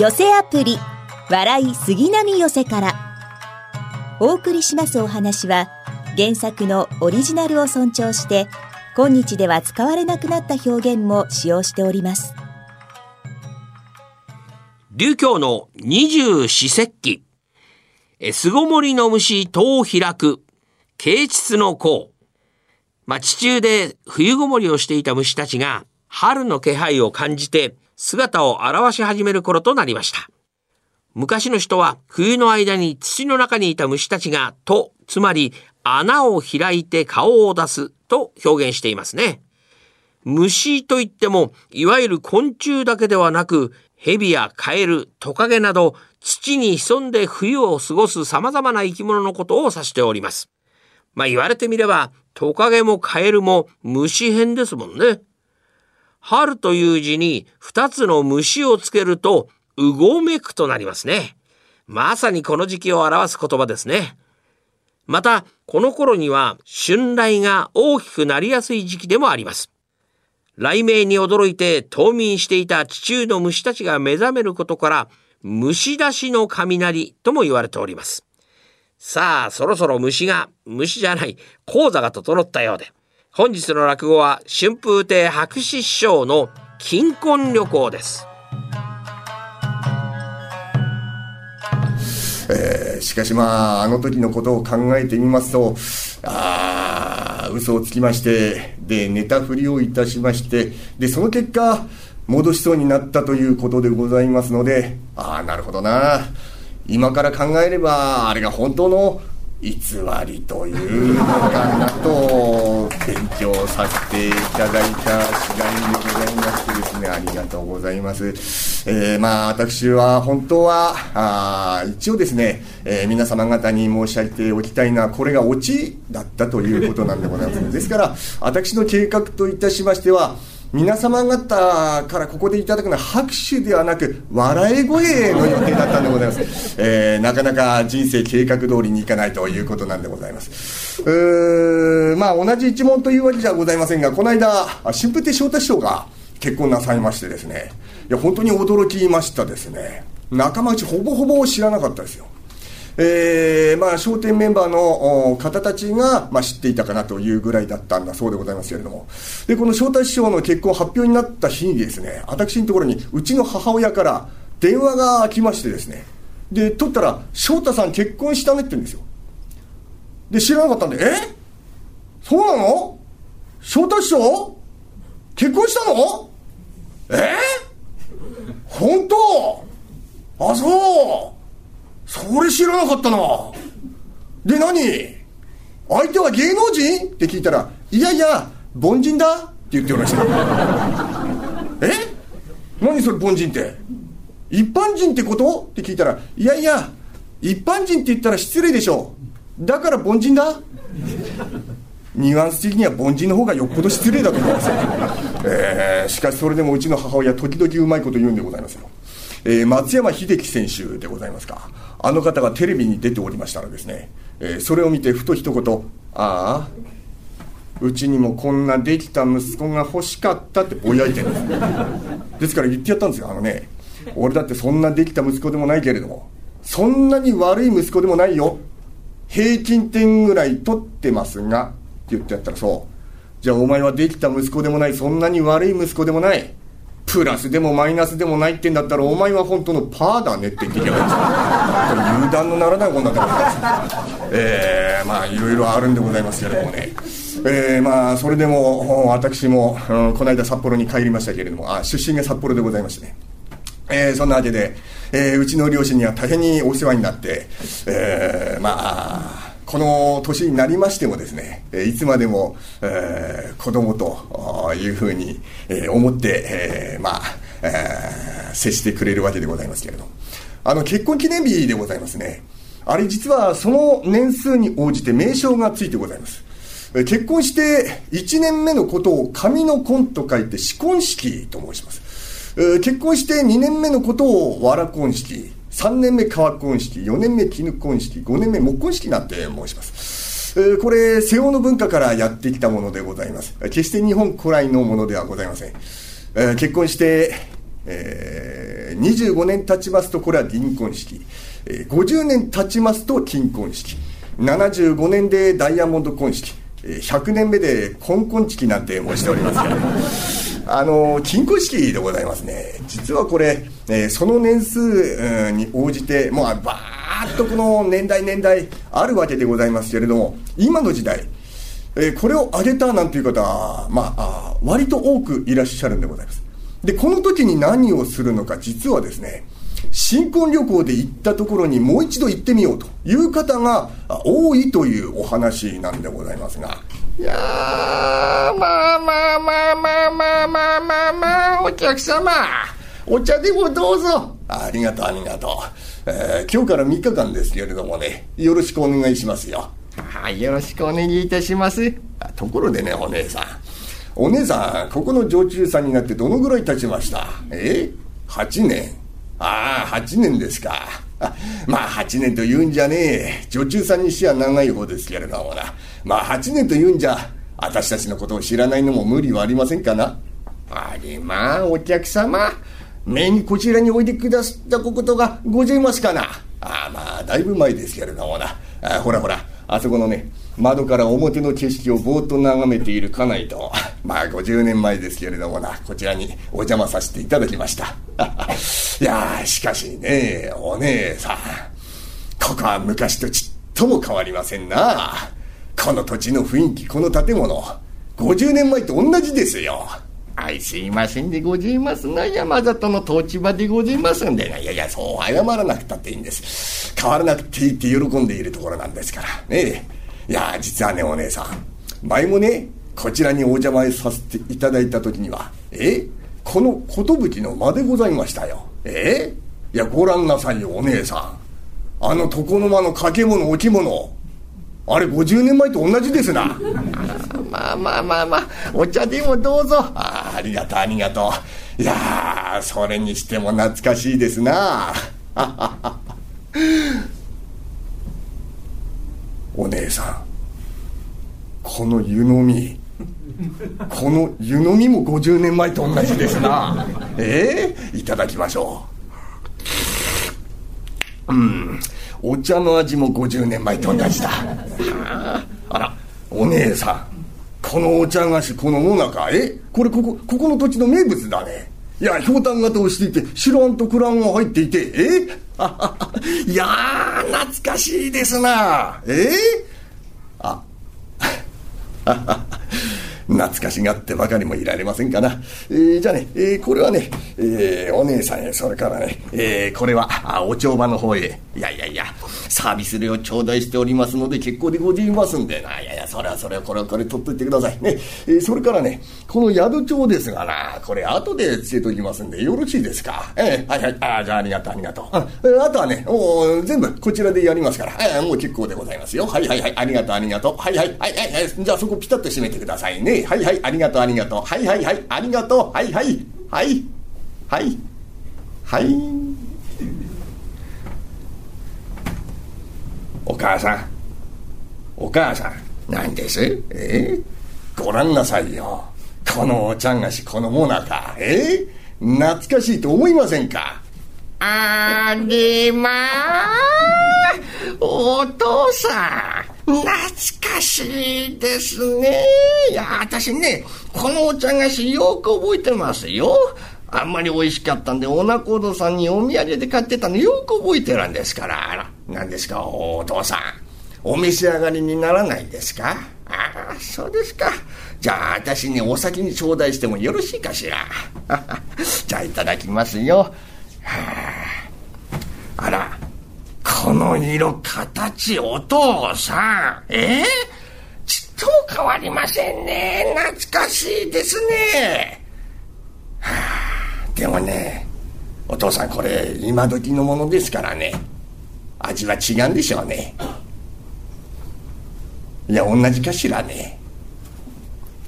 寄せアプリ笑い杉並寄せから。お送りしますお話は原作のオリジナルを尊重して今日では使われなくなった表現も使用しております。流教の二十四節気。巣ごもりの虫戸を開く。啓蟄の甲。まあ、地中で冬ごもりをしていた虫たちが春の気配を感じて姿を現し始める頃となりました。昔の人は冬の間に土の中にいた虫たちがと、つまり穴を開いて顔を出すと表現していますね。虫といっても、いわゆる昆虫だけではなく、蛇やカエル、トカゲなど、土に潜んで冬を過ごす様々な生き物のことを指しております。まあ言われてみれば、トカゲもカエルも虫編ですもんね。春という字に二つの虫をつけると、うごめくとなりますね。まさにこの時期を表す言葉ですね。また、この頃には春雷が大きくなりやすい時期でもあります。雷鳴に驚いて冬眠していた地中の虫たちが目覚めることから、虫出しの雷とも言われております。さあ、そろそろ虫が、虫じゃない、講座が整ったようで。本日の落語は春風亭白紙師匠の金婚旅行です。えー、しかしまあ、あの時のことを考えてみますと、ああ、嘘をつきまして、で、寝たふりをいたしまして、で、その結果、戻しそうになったということでございますので、ああ、なるほどな。今から考えればあれが本当の偽りというのかなと勉強させていただいた次第でございましてですねありがとうございます、えー、まあ私は本当はあ一応ですね、えー、皆様方に申し上げておきたいのはこれがオチだったということなんでございます。ですから私の計画といたしましては皆様方からここでいただくのは拍手ではなく笑い声の予定だったんでございます、えー、なかなか人生計画通りにいかないということなんでございます。うーまあ同じ一問というわけじゃございませんがこの間春風亭昇太師匠が結婚なさいましてですね。いや本当に驚きましたですね。仲間内ほぼほぼ知らなかったですよえー、まあ、商店メンバーの方たちが、まあ、知っていたかなというぐらいだったんだそうでございますけれども、で、この招待師匠の結婚発表になった日にですね、私のところに、うちの母親から電話が来ましてですね、で、取ったら、翔太さん結婚したねって言うんですよ。で、知らなかったんで、え？そうなの？翔太師匠？結婚したの？え？本当？あ、そう。それ知らなかったな。で、何？相手は芸能人？って聞いたら、いやいや、凡人だって言っておりました。え？何それ凡人って？一般人ってこと？って聞いたら、いやいや、一般人って言ったら失礼でしょ。だから凡人だニュアンス的には凡人の方がよっぽど失礼だと思いますよ。えー、しかしそれでもうちの母親、時々うまいこと言うんでございますよ。えー、松山英樹選手でございますか。あの方がテレビに出ておりましたらですね、えー、それを見てふと一言「ああうちにもこんなできた息子が欲しかった」ってぼやいてるんです。ですから言ってやったんですよあのね。俺だってそんなできた息子でもないけれどもそんなに悪い息子でもないよ。平均点ぐらい取ってますがって言ってやったらそう。じゃあお前はできた息子でもないそんなに悪い息子でもない。プラスでもマイナスでもないってんだったらお前は本当のパーだねって言ってきゃいいんですよ油断のならないことになってますえー、まあいろいろあるんでございますけれどもね。えー、まあそれでも私も、うん、この間札幌に帰りましたけれどもあ出身が札幌でございましてね。えー、そんなわけで、えー、うちの両親には大変にお世話になって、えー、まあこの年になりましてもですね、いつまでも、えー、子供とというふうに、えー、思って、えー、まあ、えー、接してくれるわけでございますけれどあの、結婚記念日でございますね。あれ実はその年数に応じて名称がついてございます。結婚して1年目のことを紙の婚と書いて試婚式と申します。結婚して2年目のことをわら婚式、3年目川婚式、4年目絹婚式、5年目木婚式なんて申します。これ、西欧の文化からやってきたものでございます。決して日本古来のものではございません。えー、結婚して、えー、25年経ちますとこれは銀婚式、えー、50年経ちますと金婚式75年でダイヤモンド婚式100年目で金婚式なんて申しておりますけどあの金婚式でございますね実はこれ、えー、その年数に応じてもうバーッとこの年代年代あるわけでございますけれども今の時代えー、これを挙げたなんていう方は、まあ、割と多くいらっしゃるんでございます。で、この時に何をするのか、実はですね、新婚旅行で行ったところにもう一度行ってみようという方が多いというお話なんでございますが。いやー、まあまあまあまあまあまあまあまあ、お客様、お茶でもどうぞ。ありがとう、ありがとう。えー、今日から3日間ですけれどもね、よろしくお願いしますよ。はい、よろしくお願いいたします。ところでね、お姉さん。お姉さん、ここの常駐さんになってどのぐらい経ちました？え ?8 年。ああ、8年ですか。まあ、8年と言うんじゃねえ。女中さんにしては長い方ですけれどもな。まあ、8年と言うんじゃ、私たちのことを知らないのも無理はありませんかな。あれまあ、お客様。目にこちらにおいでくださったことがございますかな。ああ、まあ、だいぶ前ですけれどもな。あほらほら、あそこのね、窓から表の景色をぼーっと眺めている家内と、まあ50年前ですけれどもな、こちらにお邪魔させていただきました。いやしかしね、お姉さん、ここは昔とちっとも変わりませんな。この土地の雰囲気、この建物、50年前と同じですよ。はい、すいませんでございますな。山里の土地場でございますんでいやいや、そう謝らなくたっていいんです。変わらなくていいって喜んでいるところなんですから。ねえ。いや、実はね、お姉さん。前もね、こちらにお邪魔させていただいた時には、え？この寿の間でございましたよ。え？いや、ご覧なさいよ、お姉さん。あの床の間の掛け物、置物。あれ50年前と同じですな。まあまあまあまあ、お茶でもどうぞ。あありがとう、ありがとう。いやー、それにしても懐かしいですな。お姉さん、この湯飲み、この湯飲みも50年前と同じですな。ええ、いただきましょう。うん。お茶の味も50年前と同じだ。あらお姉さん。このお茶菓子このもなかえ？これここここの土地の名物だね。いやひょうたん型をしていて白あんとクランが入っていてえ？い や懐かしいですな。え？あ。懐かしがってばかりもいられませんかな。えー、じゃあね、えー、これはね、えー、お姉さんへ、それからね、えー、これは、あ、お帳場の方へ。いやいやいや、サービス料頂戴しておりますので結構でございますんでな。いやいや、それはそれは、これはこれ取っといてくださいね。えー、それからね、この宿帳ですがな、これ後でつけときますんで、よろしいですか？えー、はいはい、あ、じゃあありがとう、ありがとう。あ,、えー、あとはね、もう全部こちらでやりますから、えー、もう結構でございますよ。はいはいはい、ありがとう、ありがとう。はいはい、はいはい、はい、じゃあそこピタッと閉めてくださいね。はいはい、ありがとう、ありがとう。はいはいはい、ありがとう。はいはい、はい、はい、はい。お母さん、お母さん、何です？え？ー、ご覧なさいよ。このお茶菓子、このもなか、え？ー、懐かしいと思いませんか？ありまー。お父さん。懐かしいですね。いや、私ね、このお茶菓子よく覚えてますよ。あんまり美味しかったんで、オナコさんにお土産で買ってたのよく覚えてるんですから。何ですか、お父さん。お召し上がりにならないですか？ああ、そうですか。じゃあ、私にお先に頂戴してもよろしいかしら？じゃあ、いただきますよ。はあ、あら。この色、形、お父さん。え？ー、ちっとも変わりませんね。懐かしいですね。はあ、でもね、お父さんこれ、今時のものですからね。味は違うんでしょうね。いや、同じかしらね。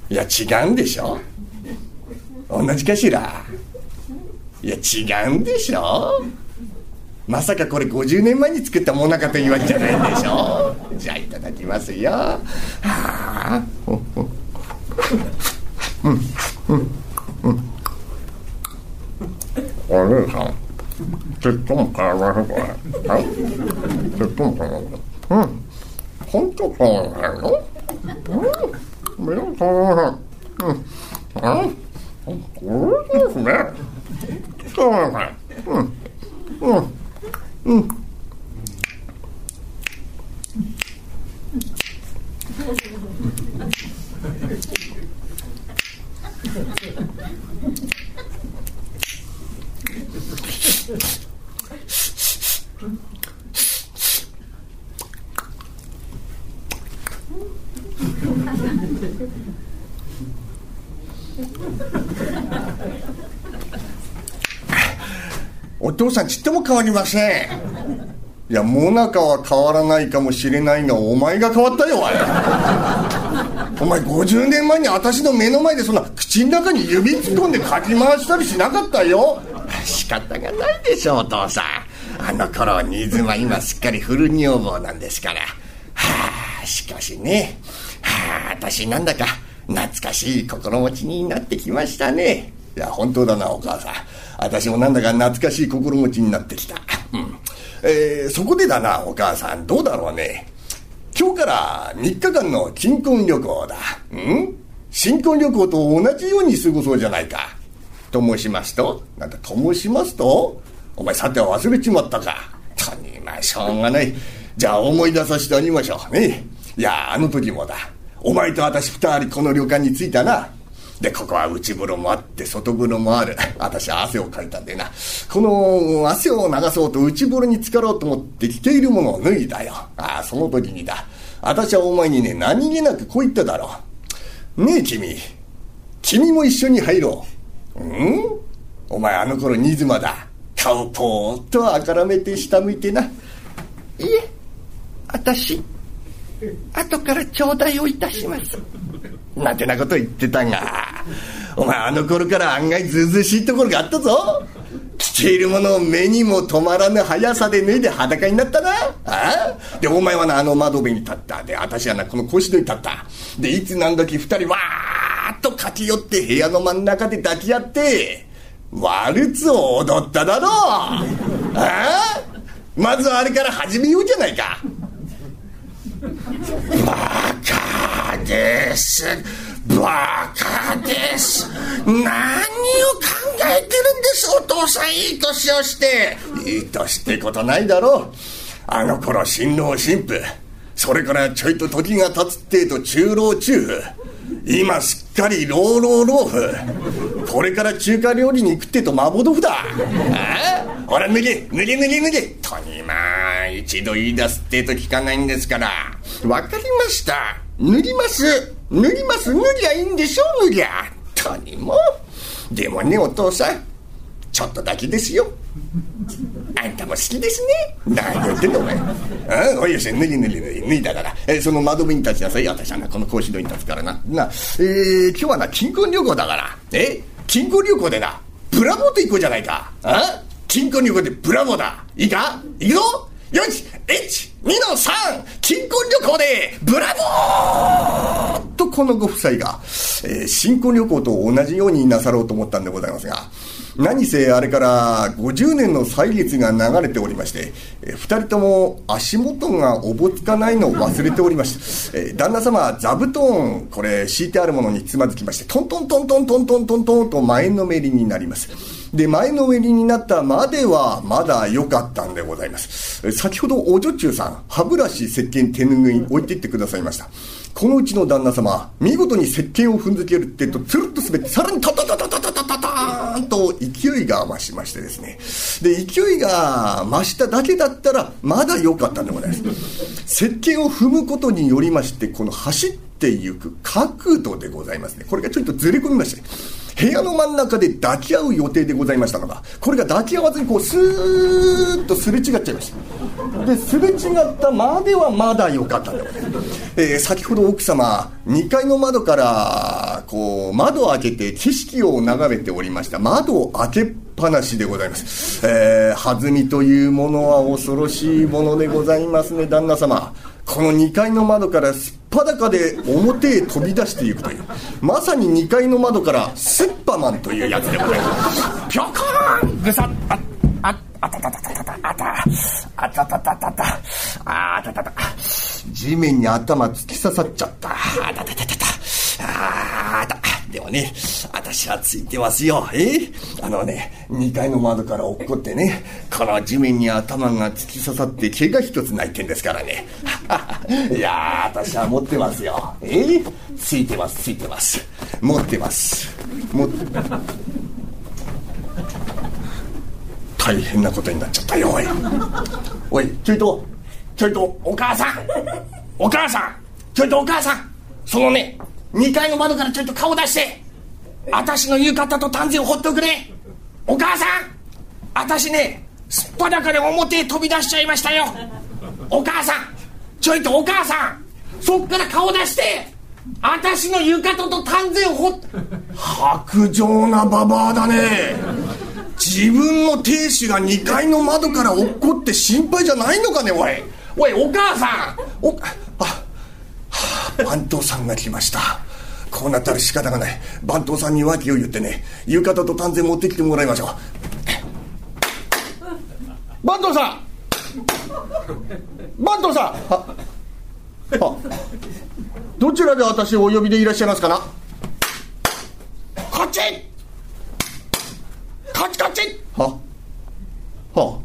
いや、違うんでしょ同じかしら。いや、違うんでしょまさかこれ50年前に作ったもなかというわけじゃないんでしょじゃあいただきますよ。はあ。うんうんうん。お姉さんいいうん。本当かわらないのうん。がお父さんちっとも変わりません。いやモナカは変わらないかもしれないがお前が変わったよおいお前50年前に私の目の前でそんな口の中に指突っ込んでかき回したりしなかったよ。仕方がないでしょお父さん。あの頃新妻今すっかりフル女房なんですから。はあしかしね。はあ私なんだか懐かしい心持ちになってきましたね。いや本当だなお母さん。私もなんだか懐かしい心持ちになってきた、うんえー、そこでだなお母さんどうだろうね今日から3日間の金婚旅行だ。うん？新婚旅行と同じように過ごそうじゃないか。と申しますと？なんだ、と申しますと？お前さては忘れちまったか。とにまあしょうがない。じゃあ思い出させてあげましょうね。いや、あの時もだ。お前と私二人この旅館に着いたな。で、ここは内風呂もあって、外風呂もある。私は汗をかいたんでな。この汗を流そうと内風呂に浸かろうと思って着ているものを脱いだよ。ああ、その時にだ。私はお前にね、何気なくこう言っただろう。ねえ、君。君も一緒に入ろう。うん？お前あの頃新妻だ。顔ぽーっとあからめて下向いてな。いえ、私、後から頂戴をいたします。なんてなこと言ってたが、お前あの頃から案外ずうずうしいところがあったぞ。着ているものを目にも止まらぬ速さで脱いで裸になったな。ああ？で、お前はな、あの窓辺に立った。で、私はな、この腰戸に立った。で、いつ何時二人わーっと駆け寄って部屋の真ん中で抱き合って、ワルツを踊っただろう。ああ？まずはあれから始めようじゃないか。バカですバカです。何を考えてるんです？お父さんいい年をして。いい年ってことないだろ。うあの頃新郎新婦。それからちょいと時が経つってえと中老中。婦今すっかり老老老婦。これから中華料理に行くってと麻婆豆腐だ。ああほら脱げ。脱げ脱げ脱げ。とにまあ一度言い出すってと聞かないんですから。わかりました。脱ぎます。脱ぎます。脱ぎゃいいんでしょ脱ぎゃ。とにも。でもねお父さん。ちょっとだけですよ。あんたも好きですね。何言ってんのお前。あおいよし脱ぎ脱ぎ脱ぎ脱いだから、えー、その窓辺に立ちなさい私はなこの格子戸に立つからな。な、えー、今日はな金婚旅行だから。え金婚旅行でなブラボーと行こうじゃないか。あ金婚旅行でブラボーだ。いいか？行くぞ。よし !1、2の 3! 金婚旅行でブラボーとこのご夫妻が、えー、新婚旅行と同じようになさろうと思ったんでございますが、何せあれから50年の歳月が流れておりまして、えー、2人とも足元がおぼつかないのを忘れておりました。えー、旦那様、座布団、これ敷いてあるものにつまずきまして、トントントントントントントントンと前のめりになります。で、前のめりになったまではまだ良かったんでございます。先ほどお女中さん、歯ブラシ、石鹸、手ぬぐい置いていってくださいました。このうちの旦那様、見事に石鹸を踏んづけるってと、つるっと滑って、さらにタタタタタタタタターンと勢いが増しましてですね。で、勢いが増しただけだったら、まだ良かったんでございます。石鹸を踏むことによりまして、この走っていく角度でございますね。これがちょっとずれ込みまして、部屋の真ん中で抱き合う予定でございましたのが、これが抱き合わずにこう、スーッとすれ違っちゃいました。で、すれ違ったまではまだ良かったんだよね。えー、先ほど奥様、2階の窓から、こう、窓を開けて景色を眺めておりました。窓を開けっぱなしでございます。えー、弾みというものは恐ろしいものでございますね、旦那様。この2階の窓からすっぱだかで表へ飛び出していくというまさに2階の窓からすっぱマンというやつでございますピョコーンぐさっあああたたたたた。あたたた。地面に頭突き刺さっちゃった。あたたたたた。あた。でもね、私はついてますよ。え？あのね、2階の窓から落っこってね、この地面に頭が突き刺さって毛が一つないってんですからね。いや、私は持ってますよ。え？ついてます、ついてます。持ってます。持って、大変なことになっちゃったよ、おい。おい、ちょいと、ちょいと、お母さんお母さんちょいとお母さんそのね、2階の窓からちょっと顔出して私の浴衣と丹前をほっとくれ。お母さん私ねすっぱだかで表へ飛び出しちゃいましたよ。お母さんちょいとお母さんそっから顔出して私の浴衣と丹前をほっ白状なババアだね。自分の亭主が2階の窓から落っこって心配じゃないのかねおい。おいお母さん。おあ番頭さんが来ました。こうなったら仕方がない。番頭さんに訳を言ってね。浴衣と丹前持ってきてもらいましょう。番頭さん!番頭さん!ははどちらで私をお呼びでいらっしゃいますかな?こっち!こっちこっち!はは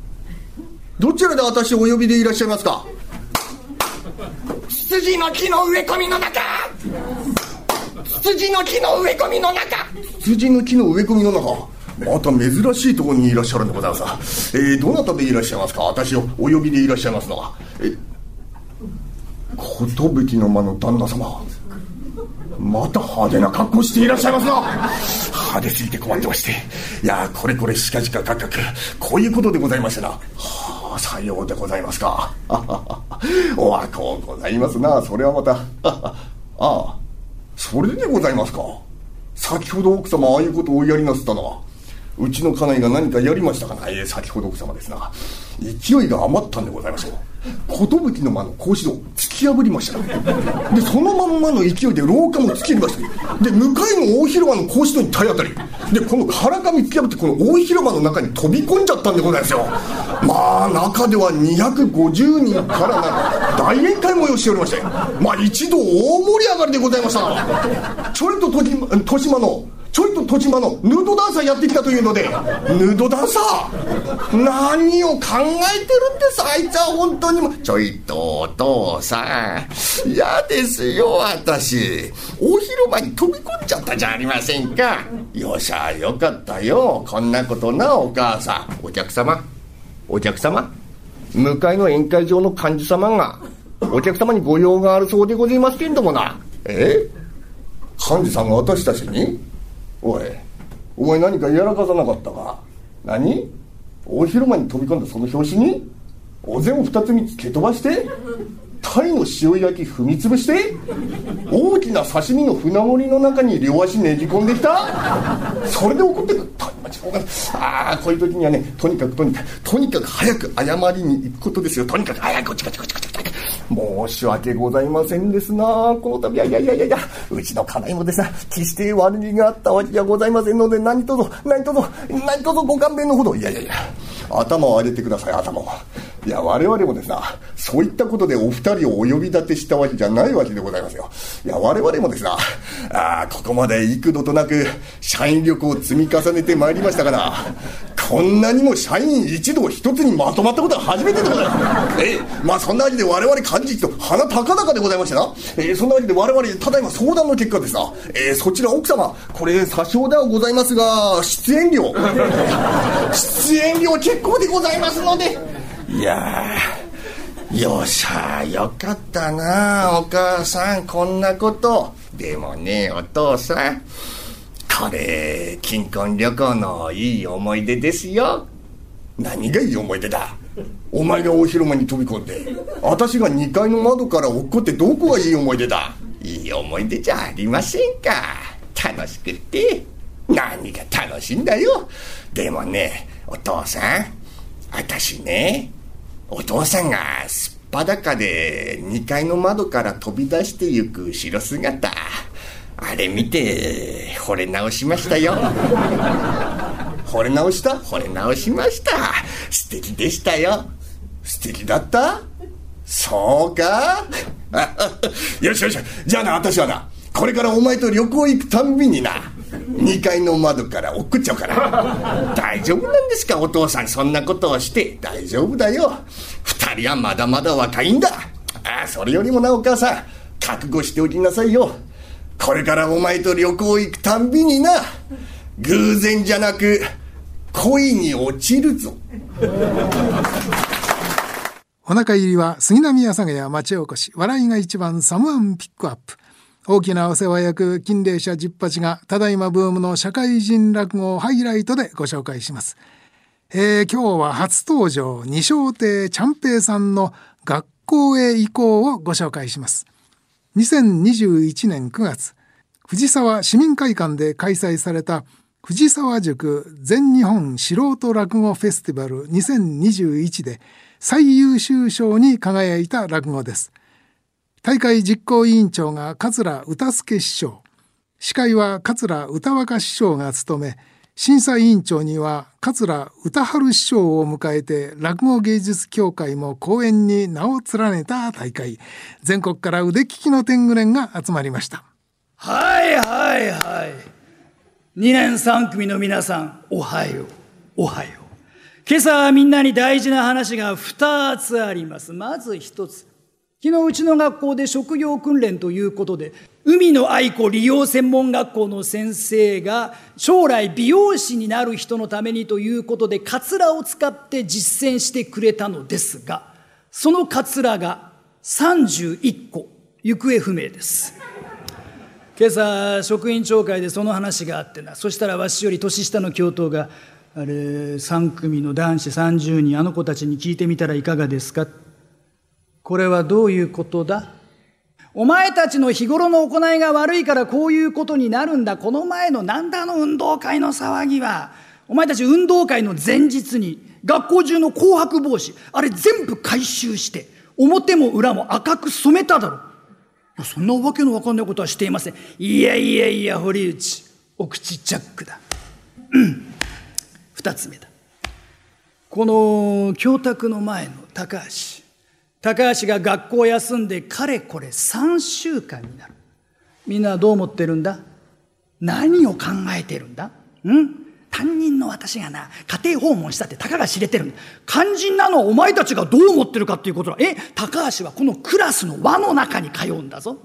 どちらで私をお呼びでいらっしゃいますか?羊の木の植え込みの中。羊の木の植え込みの中。羊の木の植え込みの中。また珍しいところにいらっしゃるんでございます。えー、どなたでいらっしゃいますか？私をお呼びでいらっしゃいますのは。え寿の間の旦那様。また派手な格好していらっしゃいますな派手すぎて困ってまして。いやこれこれしかじか価格こういうことでございましたな。はあさようでございますか。おはこうございますな。それはまた。ああ。それでございますか。先ほど奥様ああいうことをおやりなすったのはうちの家内が何かやりましたかなええ先ほど奥様ですな。勢いが余ったんでございましょう。寿の間の格子戸突き破りました。でそのまんまの勢いで廊下も突き破りました。で向かいの大広間の格子戸に体当たり。でこの腹紙突き破ってこの大広間の中に飛び込んじゃったんでございますよ。まあ中では250人からな大宴会催しておりまして。まあ一度大盛り上がりでございました。ちょいと豊島のちょいと戸島のヌードダンサーやってきたというのでヌードダンサー？何を考えてるんです？あいつは本当にもちょいとお父さん。嫌ですよ私。大広間に飛び込んじゃったじゃありませんか。よっしゃよかったよ。こんなことなお母さん。お客様？お客様？向かいの宴会場の幹事様がお客様にご用があるそうでございますけんどもな。え？幹事さんが私たちに？おいお前何かやらかさなかったか？何？大広間に飛び込んだその拍子に？お膳を二つ三つ蹴飛ばして？鯛の塩焼き踏み潰して大きな刺身の船盛りの中に両足ねじ込んできた。それで怒ってくるああこういう時にはねとにかくとにかくとにかく早く謝りに行くことですよ。とにかく早くこっちこっちこっちこっち申し訳ございませんですな。この度いやいやいやいやいや。うちの家内もですな。決して悪気があったわけじゃございませんので何とぞ何とぞ何とぞご勘弁のほど。いやいやいや。頭を上げてください頭を。いや我々もですなそういったことでお二人をお呼び立てしたわけじゃないわけでございますよ。いや我々もですなあここまで幾度となく社員力を積み重ねてまいりましたからこんなにも社員一同一つにまとまったことは初めてでございます。ええ。まあそんなわけで我々幹事と鼻高々でございましてな、えー、そんなわけで我々ただいま相談の結果ですな、えー、そちら奥様これ詐称ではございますが出演料。出演料結構でございますので。いやよっしゃよかったなお母さんこんなこと。でもねお父さんこれ金婚旅行のいい思い出ですよ。何がいい思い出だ？お前が大広間に飛び込んで私が2階の窓から落っこってどこがいい思い出だ？いい思い出じゃありませんか。楽しくって。何が楽しいんだよ。でもねお父さん私ねお父さんがすっぱだかで2階の窓から飛び出してゆく後ろ姿あれ見て惚れ直しましたよ。惚れ直した？惚れ直しました。素敵でしたよ。素敵だった？そうか？よしよしじゃあな私はなこれからお前と旅行行くたんびにな2階の窓から送っちゃうから大丈夫なんですか？お父さんそんなことをして。大丈夫だよ。2人はまだまだ若いんだ。ああそれよりもなお母さん。覚悟しておきなさいよ。これからお前と旅行行くたんびにな偶然じゃなく恋に落ちるぞ。お腹入りは杉並阿佐ヶ谷町おこし。笑いが一番サムアンピックアップ。大きなお世話役金霊社十八がただいまブームの社会人落語をハイライトでご紹介します、えー、今日は初登場二小亭ちゃんぺいさんの学校へ行こうをご紹介します。2021年9月藤沢市民会館で開催された藤沢塾全日本素人落語フェスティバル2021で最優秀賞に輝いた落語です。大会実行委員長が桂歌助師匠司会は桂歌若師匠が務め審査委員長には桂歌春師匠を迎えて落語芸術協会も講演に名を連ねた大会。全国から腕利きの天狗連が集まりました。はいはいはい。2年3組の皆さんおはよう。おはよう。今朝はみんなに大事な話が2つあります。まず1つ。昨日うちの学校で職業訓練ということで海の愛子利用専門学校の先生が将来美容師になる人のためにということでカツラを使って実践してくれたのですがそのカツラが31個行方不明です。今朝職員長会でその話があってな。そしたらわしより年下の教頭があれ3組の男子30人あの子たちに聞いてみたらいかがですか？これはどういうことだ？お前たちの日頃の行いが悪いからこういうことになるんだ。この前のなんだの運動会の騒ぎは。お前たち運動会の前日に学校中の紅白帽子、あれ全部回収して、表も裏も赤く染めただろ。いや、そんなわけのわかんないことはしていません。いやいやいや、堀内、お口ジャックだ。うん。二つ目だ。この教託の前の高橋。高橋が学校を休んでかれこれ3週間になる。みんなはどう思ってるんだ？何を考えてるんだ？ん？担任の私がな、家庭訪問したってたかが知れてるんだ。肝心なのはお前たちがどう思ってるかっていうことだ。え、高橋はこのクラスの輪の中に通うんだぞ。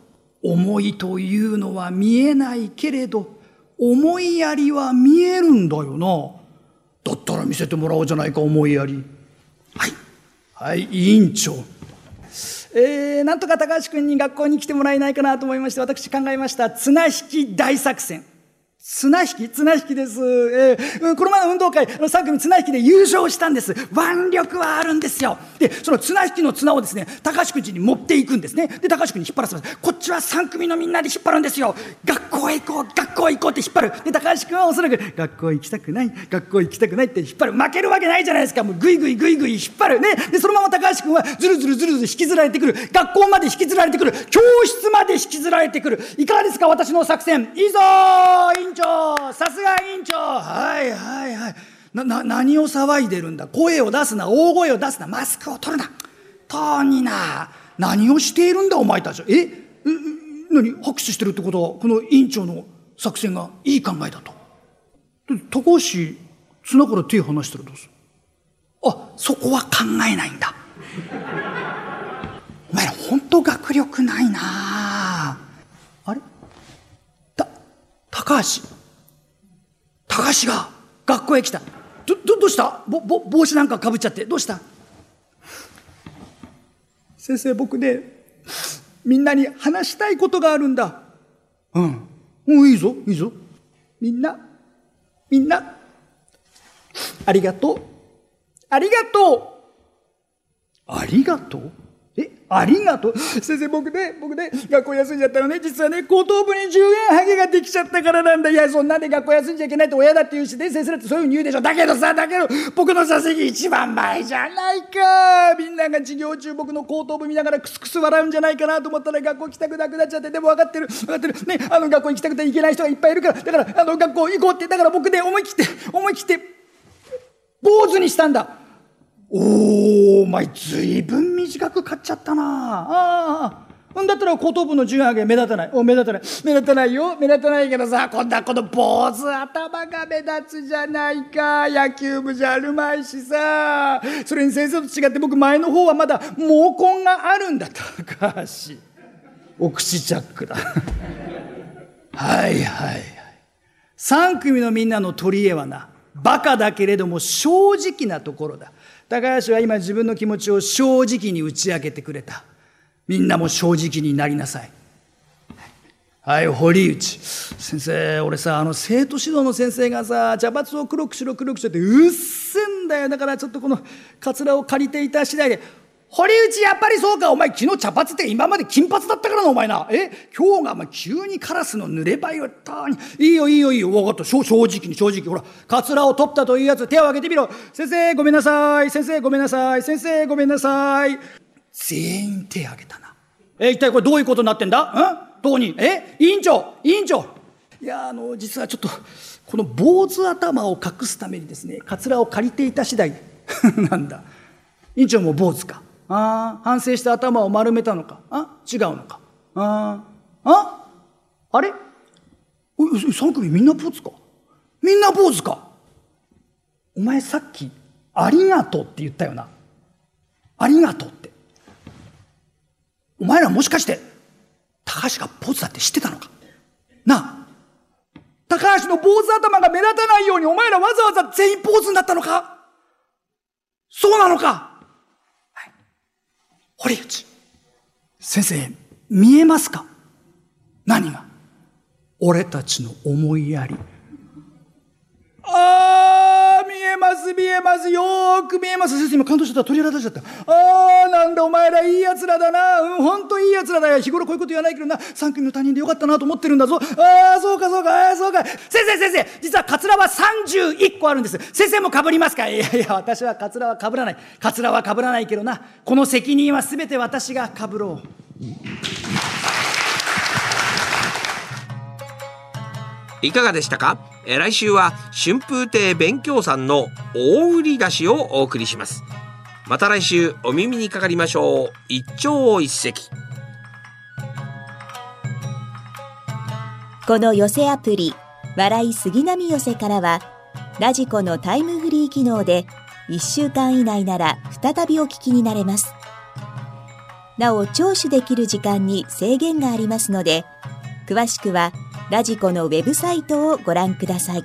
思いというのは見えないけれど、思いやりは見えるんだよな。だったら見せてもらおうじゃないか、思いやり。はい。はい、委員長。えー、なんとか高橋君に学校に来てもらえないかなと思いまして私考えました。綱引き大作戦。綱引き綱引きです。えー、この前の運動会、あの3組綱引きで優勝したんです。腕力はあるんですよ。で、その綱引きの綱をですね、高橋君に持っていくんですね。で、高橋君に引っ張らせます。こっちは3組のみんなで引っ張るんですよ。学校へ行こう、学校へ行こうって引っ張る。で、高橋君はおそらく、学校行きたくない、学校行きたくないって引っ張る。負けるわけないじゃないですか。もうぐいぐいぐいぐい引っ張る。ね。で、そのまま高橋君はずるずるずるずる引きずられてくる。学校まで引きずられてくる。教室まで引きずられてくる。いかがですか、私の作戦。いいぞ長さすが委員長。はいはいはい。なな何を騒いでるんだ？声を出すな。大声を出すな。マスクを取るな。とにな。何をしているんだ？お前たち。え？え？何？拍手してるってこと？はこの委員長の作戦がいい考えだと。高橋綱から手離したらどうするあそこは考えないんだ。お前ら本当学力ないなあれ高橋。高橋が学校へ来た。ど、ど、どうした？ぼ、ぼ、帽子なんかかぶっちゃって。どうした？先生、僕ね、みんなに話したいことがあるんだ。うん。う、いいぞ、いいぞ。みんな、みんな、ありがとう。ありがとう。ありがとう？え、ありがとう。先生、僕ね、僕ね、学校休んじゃったのね、実はね、後頭部に10円ハゲができちゃったからなんだ。いや、そんなんで学校休んじゃいけないって親だって言うしね、先生だってそういうふうに言うでしょ。だけどさ、だけど、僕の座席一番前じゃないか。みんなが授業中僕の後頭部見ながらクスクス笑うんじゃないかなと思ったら学校行きたくなくなっちゃって、でも分かってる、分かってる。ね、あの学校行きたくて行けない人がいっぱいいるから、だから、あの学校行こうって、だから僕ね、思い切って、思い切って、坊主にしたんだ。おお、お前ずいぶん短く買っちゃったな。ああ。んだったら後頭部の順上げ目立たない。お、目立たない。目立たないよ。目立たないけどさ、今度はこの坊主頭が目立つじゃないか。野球部じゃあるまいしさ。それに先生と違って僕前の方はまだ毛根があるんだ。高橋。お口チャックだ。はいはいはい。3組のみんなの取り柄はな、バカだけれども正直なところだ。高橋は今自分の気持ちを正直に打ち明けてくれた。みんなも正直になりなさい。はい、堀内。先生、俺さ、あの、生徒指導の先生がさ、茶髪を黒くしろ黒くしろってうっせんだよ。だからちょっとこの、カツラを借りていた次第で、堀内やっぱりそうかお前昨日茶髪って今まで金髪だったからなお前な。え？今日がお前急にカラスの濡ればよったにいいよいいよいいよ。分かった。正直に正直ほらカツラを取ったというやつ手を挙げてみろ。先生ごめんなさい。先生ごめんなさい。先生ごめんなさい。全員手を挙げたな。え一体これどういうことになってんだ？うん？どうに？え？委員長委員長。いやあの実はちょっとこの坊主頭を隠すためにですねカツラを借りていた次第。なんだ。委員長も坊主か。あ反省して頭を丸めたのか？あ違うのか？ああああれ？3組みんな坊主か？みんな坊主か？お前さっき「ありがとう」って言ったよな？ありがとうって。お前らもしかして高橋が坊主だって知ってたのか？なあ。高橋の坊主頭が目立たないようにお前らわざわざ全員坊主になったのか？そうなのか？堀内。先生見えますか？何が？俺たちの思いやり。ああ見えます見えます。よーく見えます。先生今感動しちゃった。鳥肌立っちゃった。ああなんだお前らいい奴らだな。うんほんといい奴らだよ。日頃こういうこと言わないけどな。3組の他人でよかったなと思ってるんだぞ。ああそうかそうか。ああそうか。先生先生。実はカツラは31個あるんです。先生もかぶりますか？いやいや私はカツラはかぶらない。カツラはかぶらないけどな。この責任は全て私がかぶろう。いかがでしたか？来週は春風亭勉強さんの大売り出しをお送りします。また来週お耳にかかりましょう。一朝一夕。この寄せアプリ笑い杉並寄せからはラジコのタイムフリー機能で1週間以内なら再びお聞きになれます。なお聴取できる時間に制限がありますので詳しくはラジコのウェブサイトをご覧ください。